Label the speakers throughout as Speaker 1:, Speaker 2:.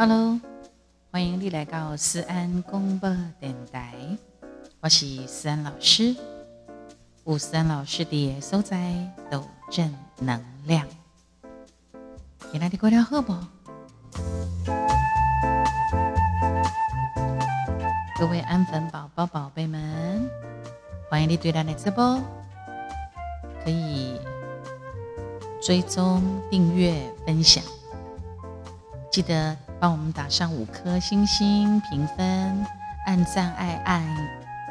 Speaker 1: Hello，欢迎你来到思安广播电台，我是思安老师。有思安老师的所在都正能量。今天你过得好不？各位安粉宝宝、宝贝们，欢迎你对咱的直播可以追踪、订阅、分享，记得帮我们打上五颗星星评分，按赞、爱爱，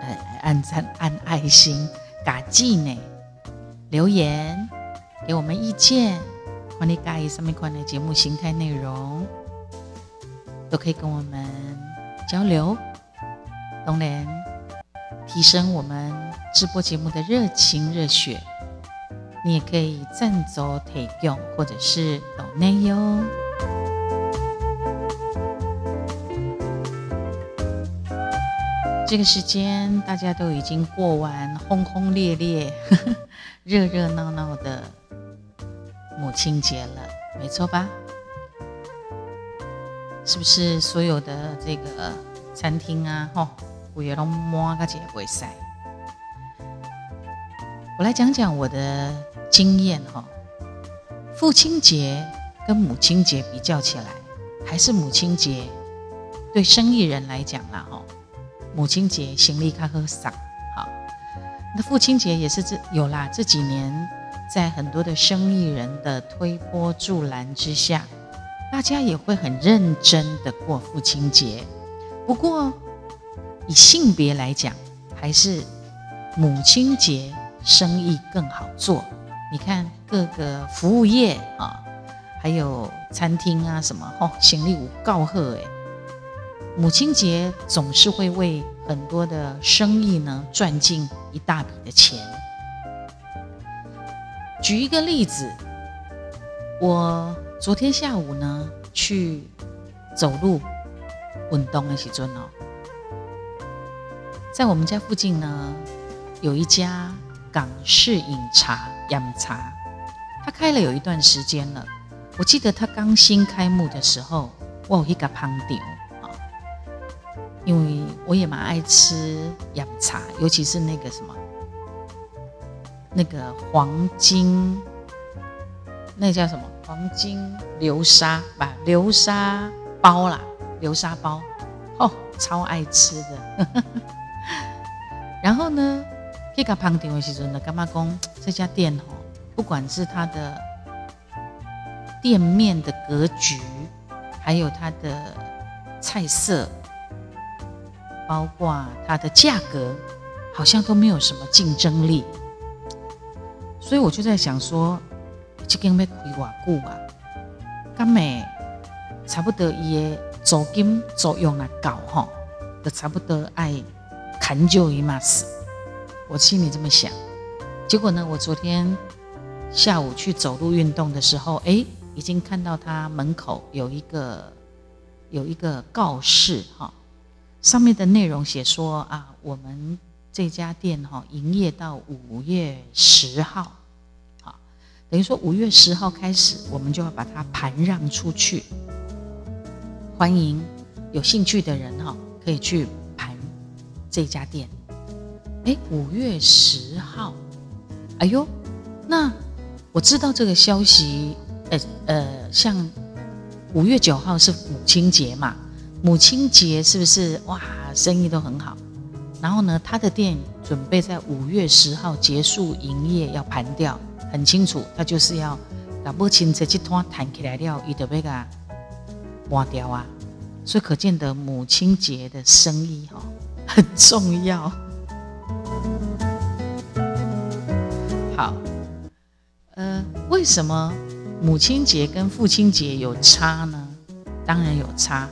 Speaker 1: 呃，按赞、按爱心，嘎记呢，留言给我们意见，欢迎介意上面款的节目形态内容，都可以跟我们交流。当然，提升我们直播节目的热情热血，你也可以赞助提供，或者是抖内哟。这个时间大家都已经过完轰轰烈烈、热热闹闹的母亲节了，没错吧？是不是所有的这个餐厅啊，吼？五月龙满个节会塞，我来讲讲我的经验哈。父亲节跟母亲节比较起来，还是母亲节对生意人来讲啦哈。母亲节行李卡和少好，那父亲节也是这有啦。这几年在很多的生意人的推波助澜之下，大家也会很认真的过父亲节。不过，以性别来讲，还是母亲节生意更好做。你看各个服务业啊，还有餐厅啊什么，哦，行李五告贺哎，母亲节总是会为很多的生意呢赚进一大笔的钱。举一个例子，我昨天下午呢去走路运动的时阵哦。在我们家附近呢，有一家港式饮茶饮茶，它开了有一段时间了。我记得它刚新开幕的时候，我有一个旁点，因为我也蛮爱吃洋茶，尤其是那个什么，那个黄金，那叫什么黄金流沙吧，流沙包啦，流沙包，哦，超爱吃的。然后呢，去甲旁听的时阵呢，干妈讲这家店哦，不管是它的店面的格局，还有它的菜色，包括它的价格，好像都没有什么竞争力。所以我就在想说，这间要开偌久啊？咁咪差不多伊的租金作用来搞吼，都差不多爱。砍就一码死，我心里这么想。结果呢，我昨天下午去走路运动的时候，哎，已经看到他门口有一个有一个告示哈，上面的内容写说啊，我们这家店哈营业到五月十号，好，等于说五月十号开始，我们就要把它盘让出去，欢迎有兴趣的人哈可以去盘。这家店，哎，五月十号，哎呦，那我知道这个消息，呃呃，像五月九号是母亲节嘛，母亲节是不是哇，生意都很好？然后呢，他的店准备在五月十号结束营业，要盘掉，很清楚，他就是要把母亲节这摊谈起来了，伊得要个换掉啊，所以可见的母亲节的生意哈。很重要。好，呃，为什么母亲节跟父亲节有差呢？当然有差。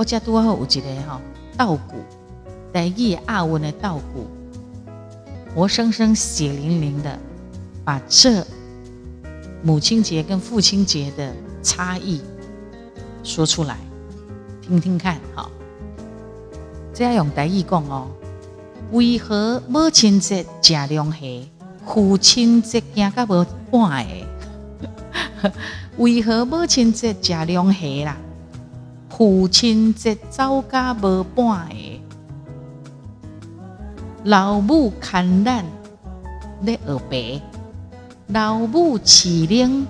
Speaker 1: 我家多好有一个吼稻谷，在叶阿文的稻谷，活生生血淋淋的把这母亲节跟父亲节的差异说出来，听听看，好。这样用台语讲哦，为何母亲节食龙虾，父亲节行到无半个？为何母亲节食龙虾啦？父亲节走甲无半个，老母看咱咧学白，老母饲奶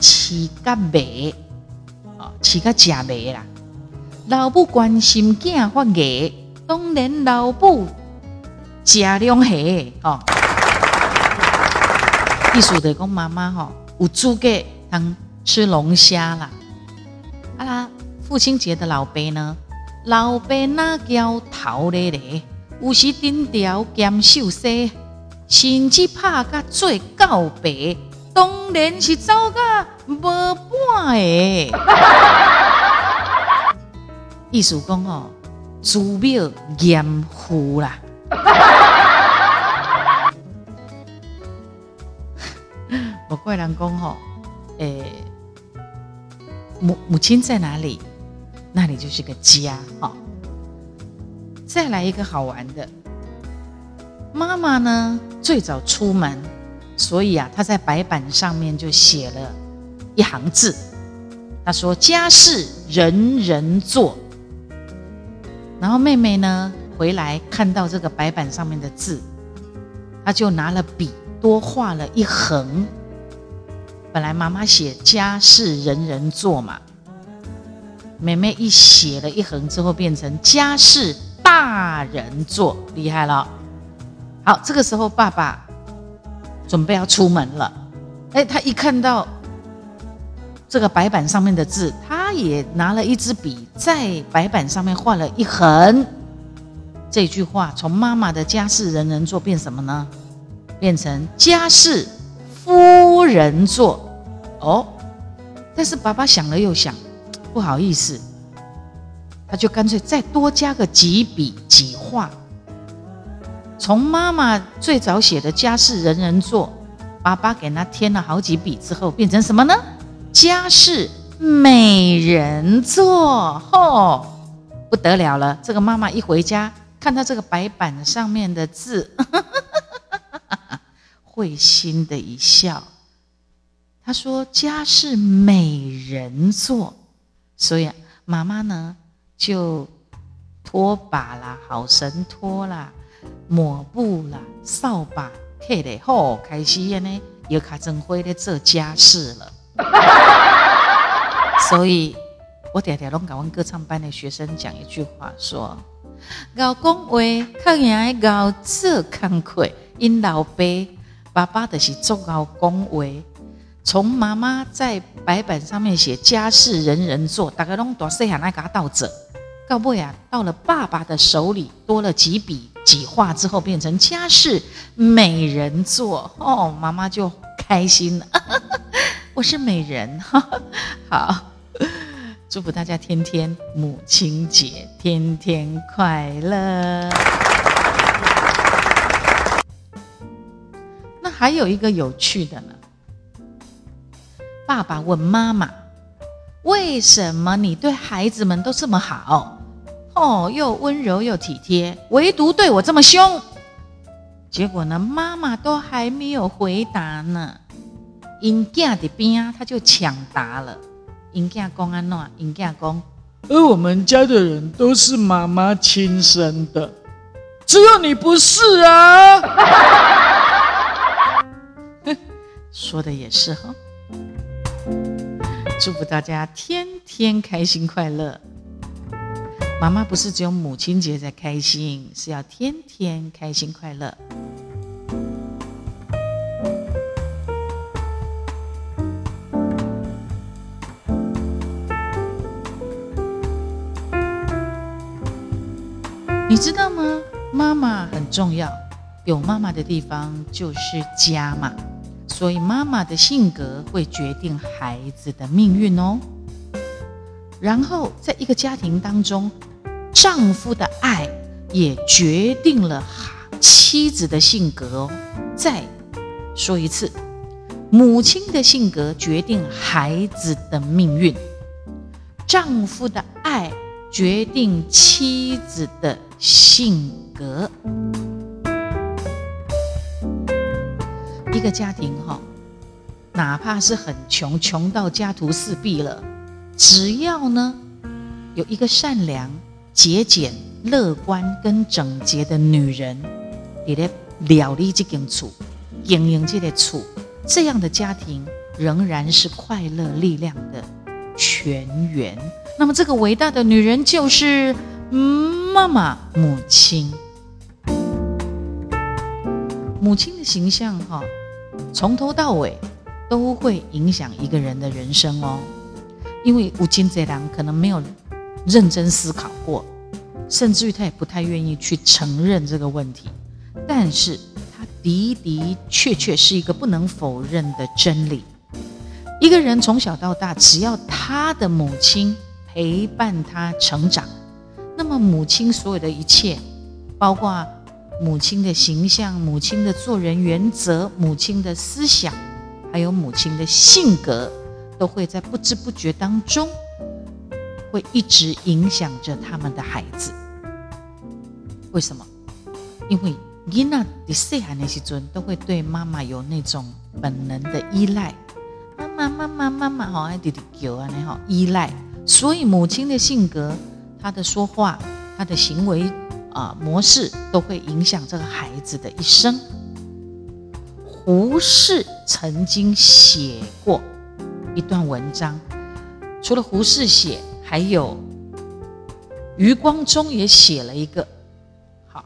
Speaker 1: 饲甲未，哦，饲甲食未啦。老母关心囝发芽，当然老母食两下，哦。意思就讲妈妈吼有资格通吃龙虾啦。父亲节的老爸呢，老爸那叫头咧咧，有时顶条兼瘦细，甚至拍甲做告白，当然是走甲无半个。意思讲哦，祖庙严父啦。我怪人讲吼，诶，母母亲在哪里，那里就是个家哈。再来一个好玩的，妈妈呢最早出门，所以啊，她在白板上面就写了一行字，她说：“家事人人做。”然后妹妹呢回来看到这个白板上面的字，她就拿了笔多画了一横。本来妈妈写家事人人做嘛，妹妹一写了一横之后，变成家事大人做，厉害了。好，这个时候爸爸准备要出门了，哎，他一看到这个白板上面的字，他也拿了一支笔在白板上面画了一横。这句话从妈妈的家事人人做变什么呢？变成家事夫人做。哦，但是爸爸想了又想，不好意思，他就干脆再多加个几笔几画。从妈妈最早写的家事人人做，爸爸给他添了好几笔之后，变成什么呢？家事美人做，吼，不得了了！这个妈妈一回家，看到这个白板上面的字，会心的一笑。他说：“家事美人做，所以妈妈呢就拖把啦、好神拖啦、抹布啦、扫把，嘿的好开心呢，又卡真会咧做家事了。所以，我常常拢甲阮歌唱班的学生讲一句话，说：搞讲话靠人搞做工课，因老爸爸爸的是做搞讲话。”从妈妈在白板上面写家事人人做，大概拢多细汉来给他倒着，到尾啊，到了爸爸的手里多了几笔几画之后，变成家事美人做哦，妈妈就开心了。我是美人哈，好，祝福大家天天母亲节天天快乐。那还有一个有趣的呢。爸爸问妈妈：“为什么你对孩子们都这么好？哦，又温柔又体贴，唯独对我这么凶？”结果呢，妈妈都还没有回答呢，因囝的边他就抢答了。因囝公安诺，因囝公，
Speaker 2: 而我们家的人都是妈妈亲生的，只有你不是啊！
Speaker 1: 说的也是哈。祝福大家天天开心快乐。妈妈不是只有母亲节才开心，是要天天开心快乐。你知道吗？妈妈很重要，有妈妈的地方就是家嘛。所以，妈妈的性格会决定孩子的命运哦。然后，在一个家庭当中，丈夫的爱也决定了妻子的性格哦。再说一次，母亲的性格决定孩子的命运，丈夫的爱决定妻子的性格。一个家庭哈，哪怕是很穷，穷到家徒四壁了，只要呢有一个善良、节俭、乐观跟整洁的女人，你咧料理这间厝，经营这个厝，这样的家庭仍然是快乐力量的泉源。那么，这个伟大的女人就是妈妈、母亲。母亲的形象，哈，从头到尾都会影响一个人的人生哦。因为吴金泽良可能没有认真思考过，甚至于他也不太愿意去承认这个问题。但是，他的的确确是一个不能否认的真理。一个人从小到大，只要他的母亲陪伴他成长，那么母亲所有的一切，包括。母亲的形象，母亲的做人原则，母亲的思想，还有母亲的性格，都会在不知不觉当中，会一直影响着他们的孩子。为什么？因为囡仔的细汉那些尊都会对妈妈有那种本能的依赖，妈妈妈妈妈妈好爱弟弟叫啊，你好依赖。所以母亲的性格，她的说话，她的行为。啊，模式都会影响这个孩子的一生。胡适曾经写过一段文章，除了胡适写，还有余光中也写了一个。好，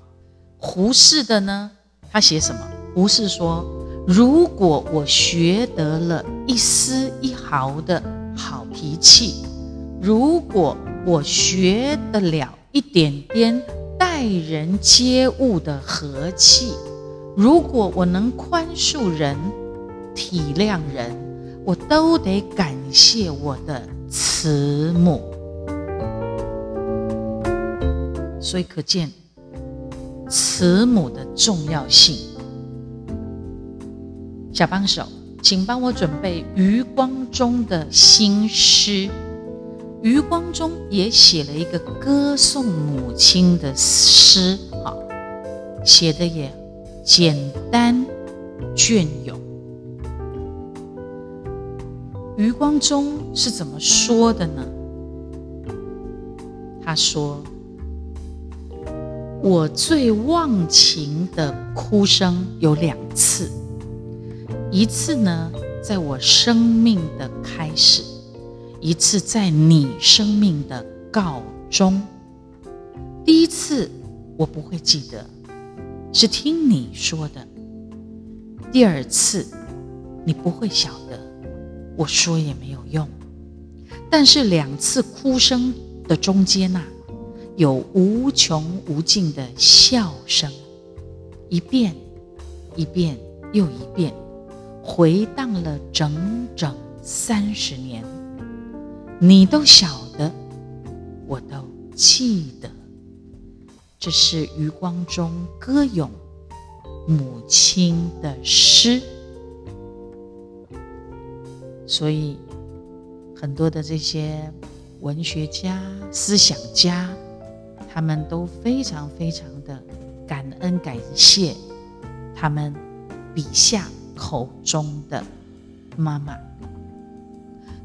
Speaker 1: 胡适的呢，他写什么？胡适说：“如果我学得了一丝一毫的好脾气，如果我学得了一点点。”待人接物的和气，如果我能宽恕人、体谅人，我都得感谢我的慈母。所以可见慈母的重要性。小帮手，请帮我准备余光中的新诗。余光中也写了一个歌颂母亲的诗，哈，写的也简单隽永。余光中是怎么说的呢？他说：“我最忘情的哭声有两次，一次呢，在我生命的开始。”一次在你生命的告终，第一次我不会记得，是听你说的；第二次你不会晓得，我说也没有用。但是两次哭声的中间呐，有无穷无尽的笑声，一遍一遍又一遍，回荡了整整三十年。你都晓得，我都记得，这是余光中歌咏母亲的诗。所以，很多的这些文学家、思想家，他们都非常非常的感恩感谢他们笔下口中的妈妈。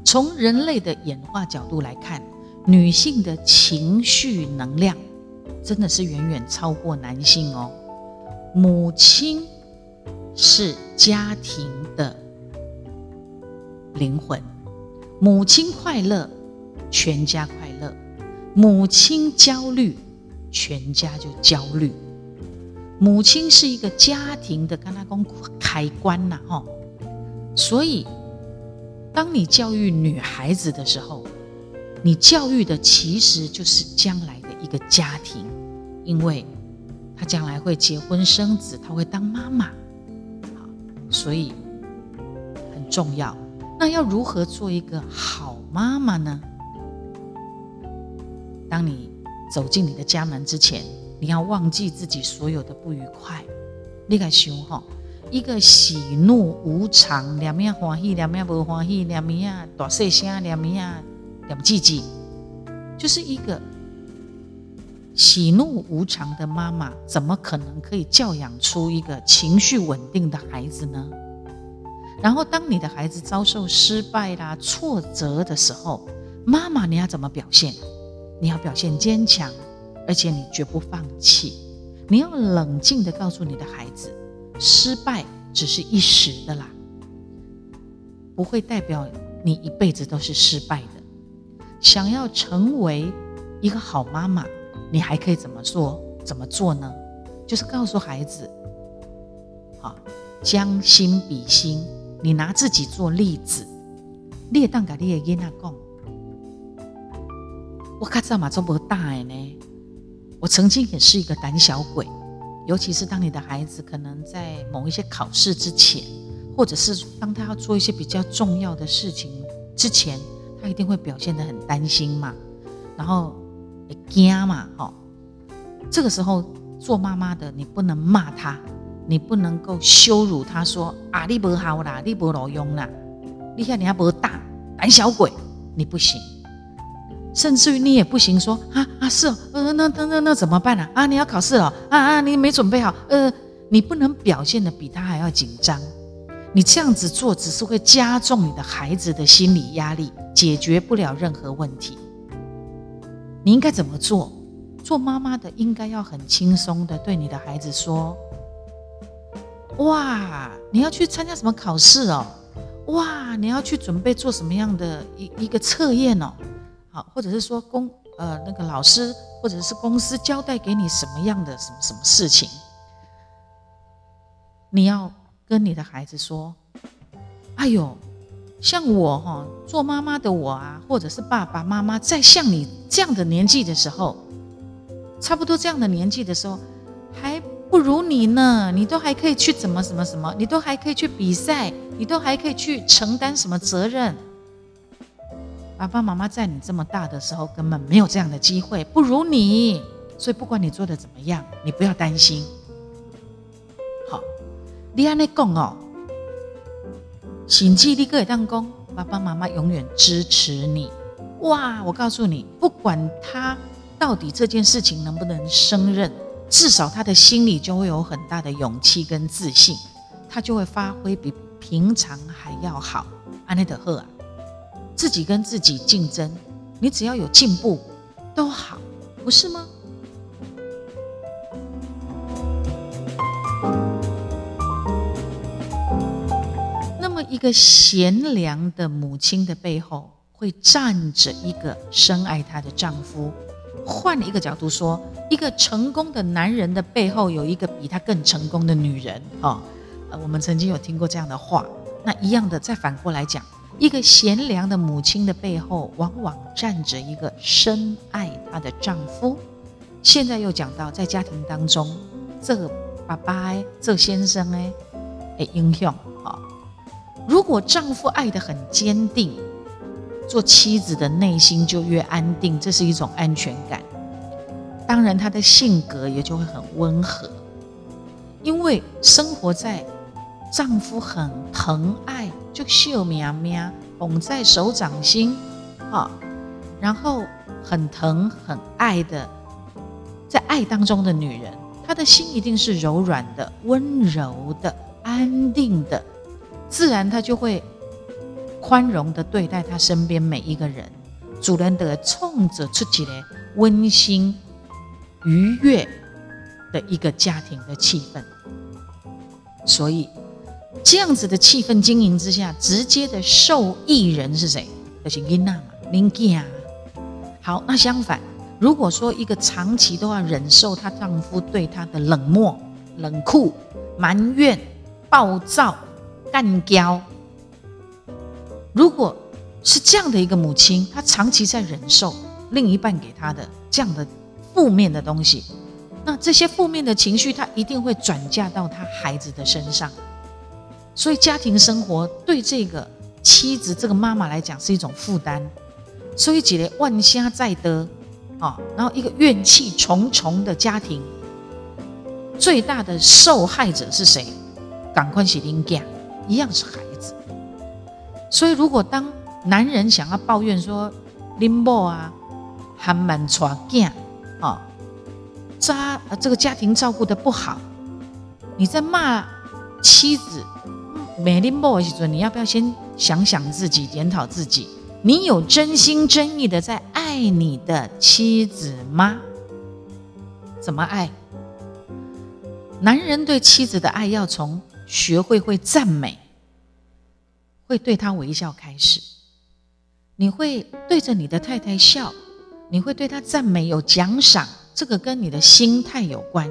Speaker 1: 从人类的演化角度来看，女性的情绪能量真的是远远超过男性哦。母亲是家庭的灵魂，母亲快乐，全家快乐；母亲焦虑，全家就焦虑。母亲是一个家庭的，跟他讲开关呐，哈，所以。当你教育女孩子的时候，你教育的其实就是将来的一个家庭，因为她将来会结婚生子，她会当妈妈，好，所以很重要。那要如何做一个好妈妈呢？当你走进你的家门之前，你要忘记自己所有的不愉快，你该想哈。一个喜怒无常，两面欢喜，两面不欢喜，两面啊大细声，两面啊两唧唧，就是一个喜怒无常的妈妈，怎么可能可以教养出一个情绪稳定的孩子呢？然后，当你的孩子遭受失败啦、挫折的时候，妈妈你要怎么表现？你要表现坚强，而且你绝不放弃。你要冷静的告诉你的孩子，失败只是一时的啦，不会代表你一辈子都是失败的。想要成为一个好妈妈，你还可以怎么做？怎么做呢？就是告诉孩子，好，将心比心，你拿自己做例子，列当给你的囡仔讲，我卡早嘛做不大的呢。我曾经也是一个胆小鬼，尤其是当你的孩子可能在某一些考试之前，或者是当他要做一些比较重要的事情之前，他一定会表现得很担心嘛，然后也惊嘛，哈。这个时候做妈妈的，你不能骂他，你不能够羞辱他，说啊你不好啦，你不老用啦，你看你还不大胆小鬼，你不行。甚至于你也不行，说啊啊是哦，呃那那那那怎么办呢？啊你要考试了啊啊你没准备好，呃你不能表现的比他还要紧张，你这样子做只是会加重你的孩子的心理压力，解决不了任何问题。你应该怎么做？做妈妈的应该要很轻松的对你的孩子说：哇你要去参加什么考试哦？哇你要去准备做什么样的一一个测验哦？好，或者是说公呃那个老师或者是公司交代给你什么样的什么什么事情，你要跟你的孩子说：“哎呦，像我哈做妈妈的我啊，或者是爸爸妈妈在像你这样的年纪的时候，差不多这样的年纪的时候，还不如你呢。你都还可以去怎么什么什么，你都还可以去比赛，你都还可以去承担什么责任。”爸爸妈妈在你这么大的时候根本没有这样的机会，不如你，所以不管你做的怎么样，你不要担心。好，你安尼讲哦，心机你可以当公，爸爸妈妈永远支持你。哇，我告诉你，不管他到底这件事情能不能胜任，至少他的心里就会有很大的勇气跟自信，他就会发挥比平常还要好。安内德赫啊。自己跟自己竞争，你只要有进步都好，不是吗？那么，一个贤良的母亲的背后，会站着一个深爱她的丈夫。换一个角度说，一个成功的男人的背后，有一个比他更成功的女人。哦，呃，我们曾经有听过这样的话。那一样的，再反过来讲。一个贤良的母亲的背后，往往站着一个深爱她的丈夫。现在又讲到，在家庭当中，这个爸爸哎、这个先生哎，哎，英雄啊。如果丈夫爱得很坚定，做妻子的内心就越安定，这是一种安全感。当然，他的性格也就会很温和，因为生活在丈夫很疼爱。就秀苗苗捧在手掌心，啊，然后很疼很爱的，在爱当中的女人，她的心一定是柔软的、温柔的、安定的，自然她就会宽容的对待她身边每一个人，主人的冲着出起来温馨愉悦的一个家庭的气氛，所以。这样子的气氛经营之下，直接的受益人是谁？就是英娜嘛，林吉啊。好，那相反，如果说一个长期都要忍受她丈夫对她的冷漠、冷酷、埋怨、暴躁、干刁，如果是这样的一个母亲，她长期在忍受另一半给她的这样的负面的东西，那这些负面的情绪，她一定会转嫁到她孩子的身上。所以家庭生活对这个妻子、这个妈妈来讲是一种负担，所以几个万虾在得啊，然后一个怨气重重的家庭，最大的受害者是谁？赶快写灵感，一样是孩子。所以如果当男人想要抱怨说林某啊，还蛮抓囝啊，家这个家庭照顾的不好，你在骂妻子。美丽某的时候，你要不要先想想自己，检讨自己？你有真心真意的在爱你的妻子吗？怎么爱？男人对妻子的爱要从学会会赞美，会对他微笑开始。你会对着你的太太笑，你会对她赞美有奖赏，这个跟你的心态有关。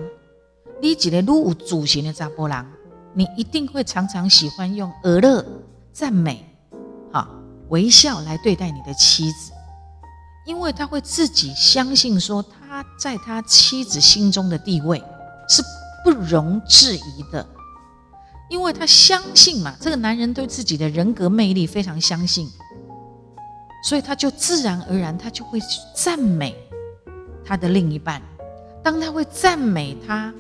Speaker 1: 你几个如无主型的扎波郎，你一定会常常喜欢用俄乐赞美，好微笑来对待你的妻子，因为他会自己相信说他在他妻子心中的地位是不容置疑的，因为他相信嘛，这个男人对自己的人格魅力非常相信，所以他就自然而然他就会赞美他的另一半，当他会赞美他。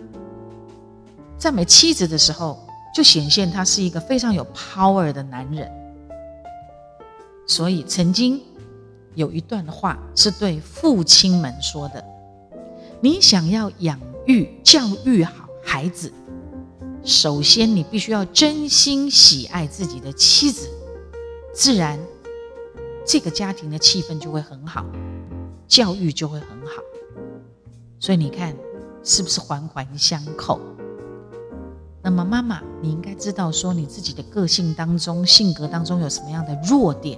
Speaker 1: 赞美妻子的时候，就显现他是一个非常有 power 的男人。所以曾经有一段话是对父亲们说的：“你想要养育、教育好孩子，首先你必须要真心喜爱自己的妻子，自然这个家庭的气氛就会很好，教育就会很好。所以你看，是不是环环相扣？”那么，妈妈，你应该知道说你自己的个性当中、性格当中有什么样的弱点。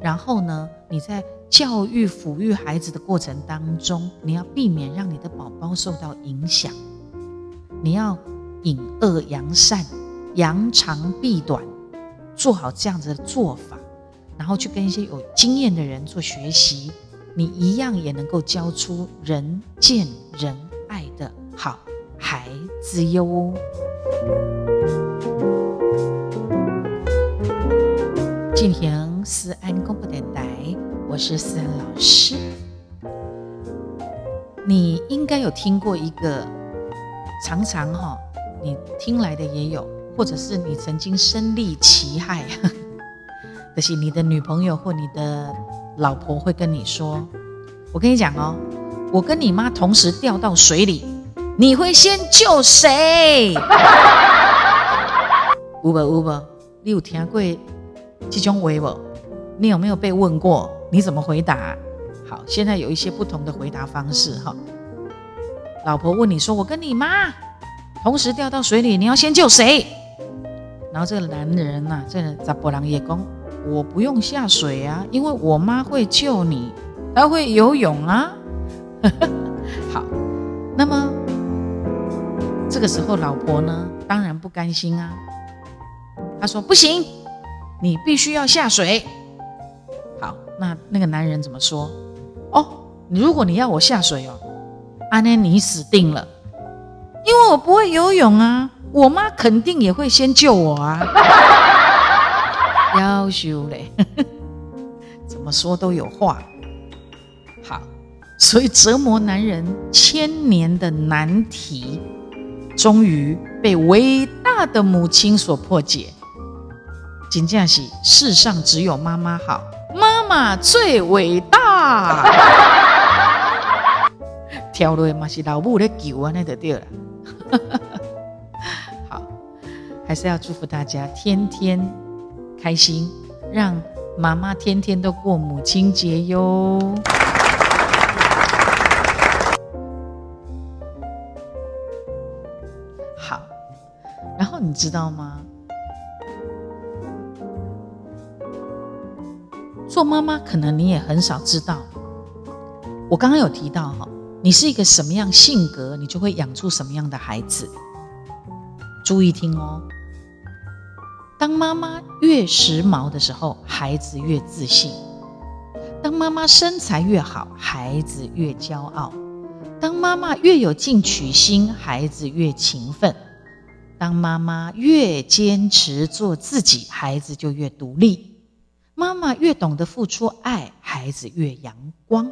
Speaker 1: 然后呢，你在教育、抚育孩子的过程当中，你要避免让你的宝宝受到影响。你要隐恶扬善，扬长避短，做好这样子的做法，然后去跟一些有经验的人做学习，你一样也能够教出人见人爱的好孩子哟。进行思安公布电台，我是思安老师。你应该有听过一个，常常哈，你听来的也有，或者是你曾经身历其害，可是你的女朋友或你的老婆会跟你说：“我跟你讲哦，我跟你妈同时掉到水里，你会先救谁？” 有无有无？你有听过？这种微博，你有没有被问过？你怎么回答？好，现在有一些不同的回答方式哈。老婆问你说：“我跟你妈同时掉到水里，你要先救谁？”然后这个男人呐，这个扎波郎也讲：“我不用下水啊，因为我妈会救你，她会游泳啊。” 好，那么这个时候老婆呢，当然不甘心啊，她说：“不行。”你必须要下水。好，那那个男人怎么说？哦，如果你要我下水哦，阿内你死定了，因为我不会游泳啊。我妈肯定也会先救我啊。要羞嘞，怎么说都有话。好，所以折磨男人千年的难题，终于被伟大的母亲所破解。仅这样是世上只有妈妈好，妈妈最伟大。跳落嘛是老母在救啊，那就对了。好，还是要祝福大家天天开心，让妈妈天天都过母亲节哟。然后你知道吗？做妈妈，可能你也很少知道。我刚刚有提到哈，你是一个什么样性格，你就会养出什么样的孩子。注意听哦。当妈妈越时髦的时候，孩子越自信；当妈妈身材越好，孩子越骄傲；当妈妈越有进取心，孩子越勤奋；当妈妈越坚持做自己，孩子就越独立。妈妈越懂得付出爱，孩子越阳光；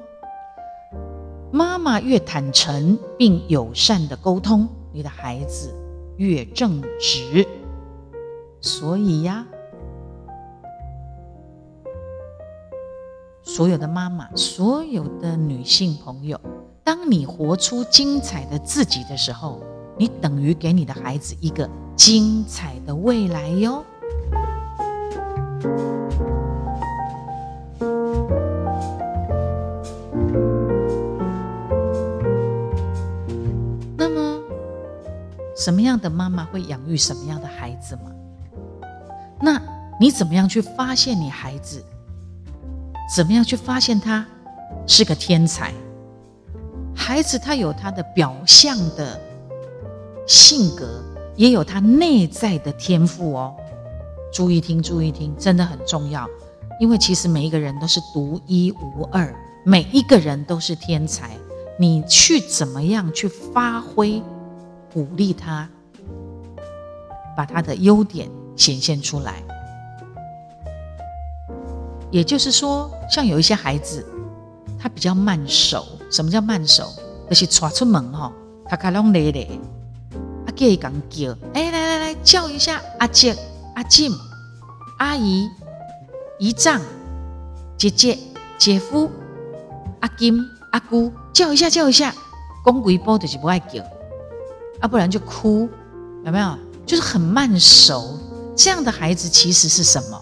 Speaker 1: 妈妈越坦诚并友善的沟通，你的孩子越正直。所以呀，所有的妈妈，所有的女性朋友，当你活出精彩的自己的时候，你等于给你的孩子一个精彩的未来哟。那么，什么样的妈妈会养育什么样的孩子嘛？那你怎么样去发现你孩子？怎么样去发现他是个天才？孩子他有他的表象的。性格，也有他内在的天赋哦。注意听，注意听，真的很重要。因为其实每一个人都是独一无二，每一个人都是天才。你去怎么样去发挥，鼓励他，把他的优点显现出来。也就是说，像有一些孩子，他比较慢熟。什么叫慢熟？就是闯出门哈，他卡拢累累，阿叫伊讲叫，哎，来来来，叫一下阿姐、阿静、阿姨、姨丈、姐姐、姐夫、阿金、阿姑，叫一下叫一下，公鬼波就是不爱叫，啊，不然就哭，有没有？就是很慢熟。这样的孩子其实是什么？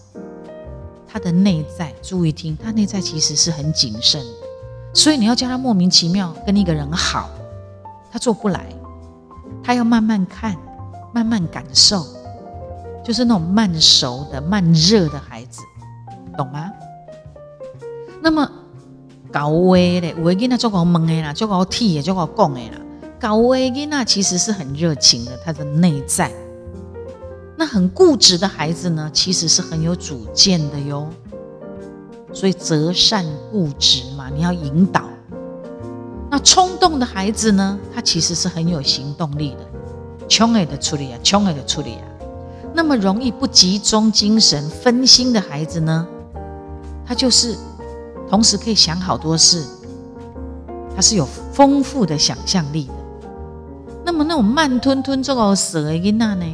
Speaker 1: 他的内在，注意听，他内在其实是很谨慎，所以你要叫他莫名其妙跟一个人好，他做不来，他要慢慢看，慢慢感受，就是那种慢熟的、慢热的孩子，懂吗？那么高危的，我跟他做搞懵的啦，做搞踢的，做搞讲的啦，高危囡仔其实是很热情的，他的内在。那很固执的孩子呢，其实是很有主见的哟。所以择善固执嘛，你要引导。那冲动的孩子呢，他其实是很有行动力的，冲诶的处理啊，冲诶的处理啊。那么容易不集中精神、分心的孩子呢，他就是同时可以想好多事，他是有丰富的想象力的。那么那种慢吞吞这个蛇的囡仔呢？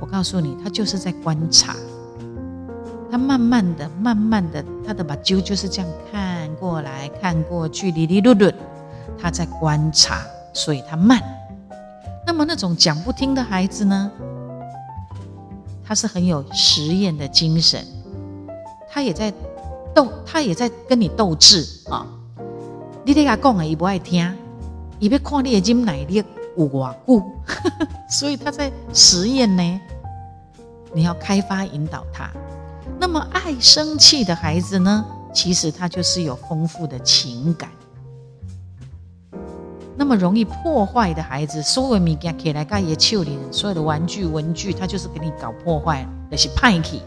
Speaker 1: 我告诉你，他就是在观察，他慢慢的、慢慢的，他的把揪就是这样看过来看过去，哩哩噜噜，他在观察，所以他慢。那么那种讲不听的孩子呢，他是很有实验的精神，他也在斗，他也在跟你斗智啊。你得他讲啊，伊不爱听，伊要看你的金奶力有偌久，所以他在实验呢。你要开发引导他。那么爱生气的孩子呢？其实他就是有丰富的情感。那么容易破坏的孩子，所有物件起来盖也手里，所有的玩具文具，他就是给你搞破坏，那是派气。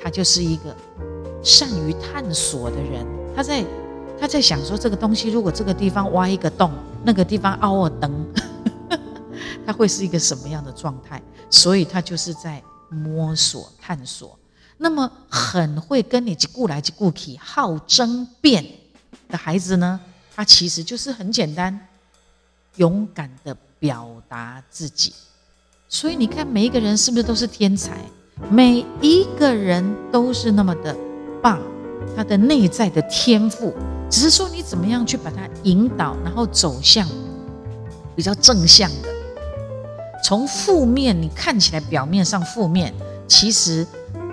Speaker 1: 他就是一个善于探索的人。他在他在想说，这个东西如果这个地方挖一个洞，那个地方凹个灯，他会是一个什么样的状态？所以他就是在。摸索探索，那么很会跟你过来过去、好争辩的孩子呢？他其实就是很简单，勇敢的表达自己。所以你看，每一个人是不是都是天才？每一个人都是那么的棒，他的内在的天赋，只是说你怎么样去把它引导，然后走向比较正向的。从负面，你看起来表面上负面，其实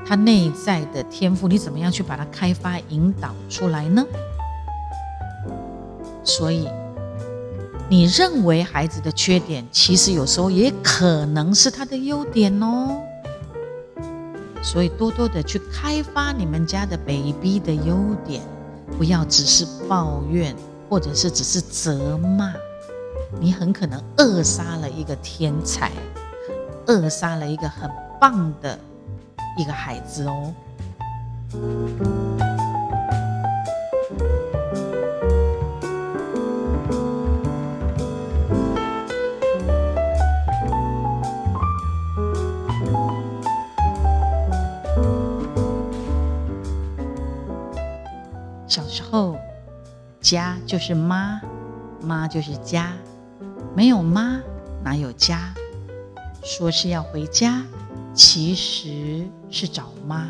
Speaker 1: 他内在的天赋，你怎么样去把它开发、引导出来呢？所以，你认为孩子的缺点，其实有时候也可能是他的优点哦。所以，多多的去开发你们家的 baby 的优点，不要只是抱怨，或者是只是责骂。你很可能扼杀了一个天才，扼杀了一个很棒的一个孩子哦。时候，家就是妈，妈就是家。没有妈，哪有家？说是要回家，其实是找妈。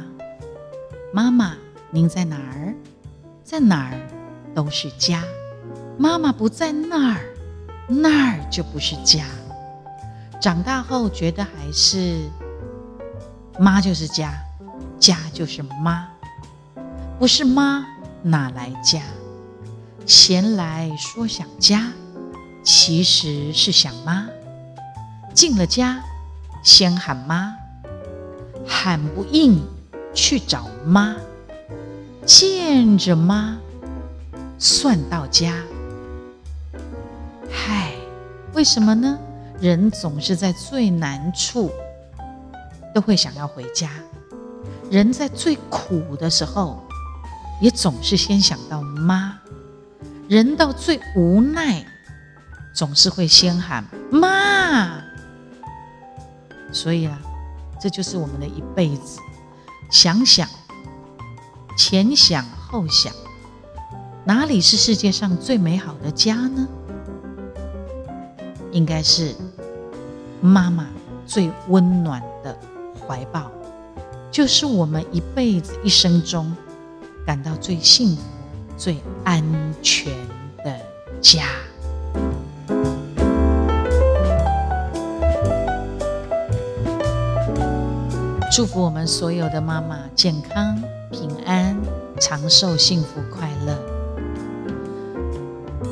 Speaker 1: 妈妈，您在哪儿？在哪儿都是家。妈妈不在那儿，那儿就不是家。长大后觉得还是妈就是家，家就是妈。不是妈，哪来家？闲来说想家。其实是想妈，进了家，先喊妈，喊不应去找妈，见着妈算到家。嗨，为什么呢？人总是在最难处都会想要回家，人在最苦的时候也总是先想到妈，人到最无奈总是会先喊妈。所以啊，这就是我们的一辈子。想想，前想后想，哪里是世界上最美好的家呢？应该是妈妈最温暖的怀抱，就是我们一辈子一生中感到最幸福、最安全的家。祝福我们所有的妈妈健康、平安、长寿、幸福、快乐。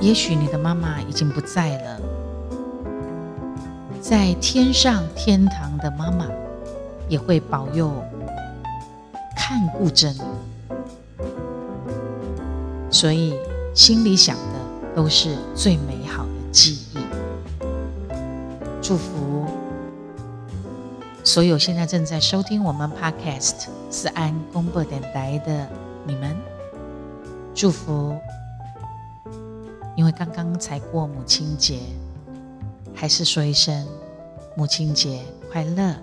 Speaker 1: 也许你的妈妈已经不在了，在天上天堂的妈妈也会保佑、看顾着你，所以心里想的都是最美好的记忆。祝福。所有现在正在收听我们 Podcast 思安公播电台的你们，祝福！因为刚刚才过母亲节，还是说一声母亲节快乐，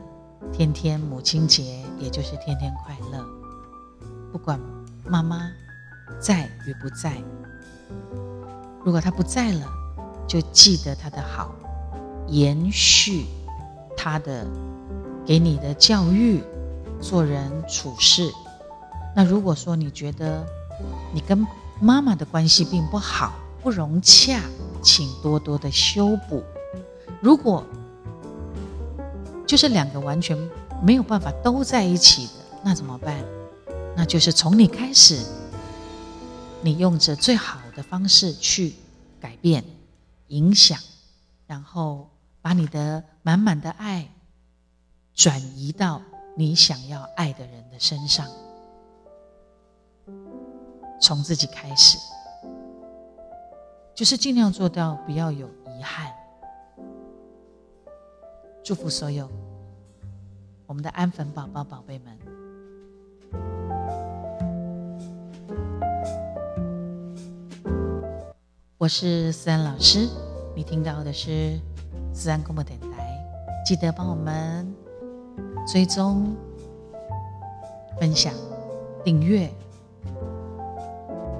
Speaker 1: 天天母亲节，也就是天天快乐。不管妈妈在与不在，如果他不在了，就记得他的好，延续他的。给你的教育、做人处事。那如果说你觉得你跟妈妈的关系并不好、不融洽，请多多的修补。如果就是两个完全没有办法都在一起的，那怎么办？那就是从你开始，你用着最好的方式去改变、影响，然后把你的满满的爱。转移到你想要爱的人的身上，从自己开始，就是尽量做到不要有遗憾。祝福所有我们的安粉宝宝、宝贝们。我是思安老师，你听到的是思安广播电台，记得帮我们。追踪、分享、订阅、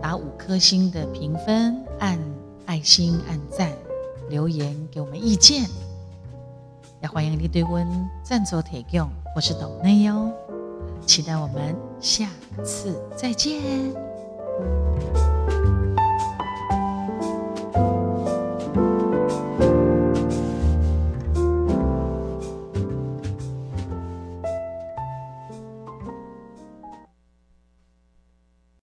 Speaker 1: 打五颗星的评分，按爱心、按赞、留言给我们意见，也欢迎你对我赞助提供或是董内哟。期待我们下次再见。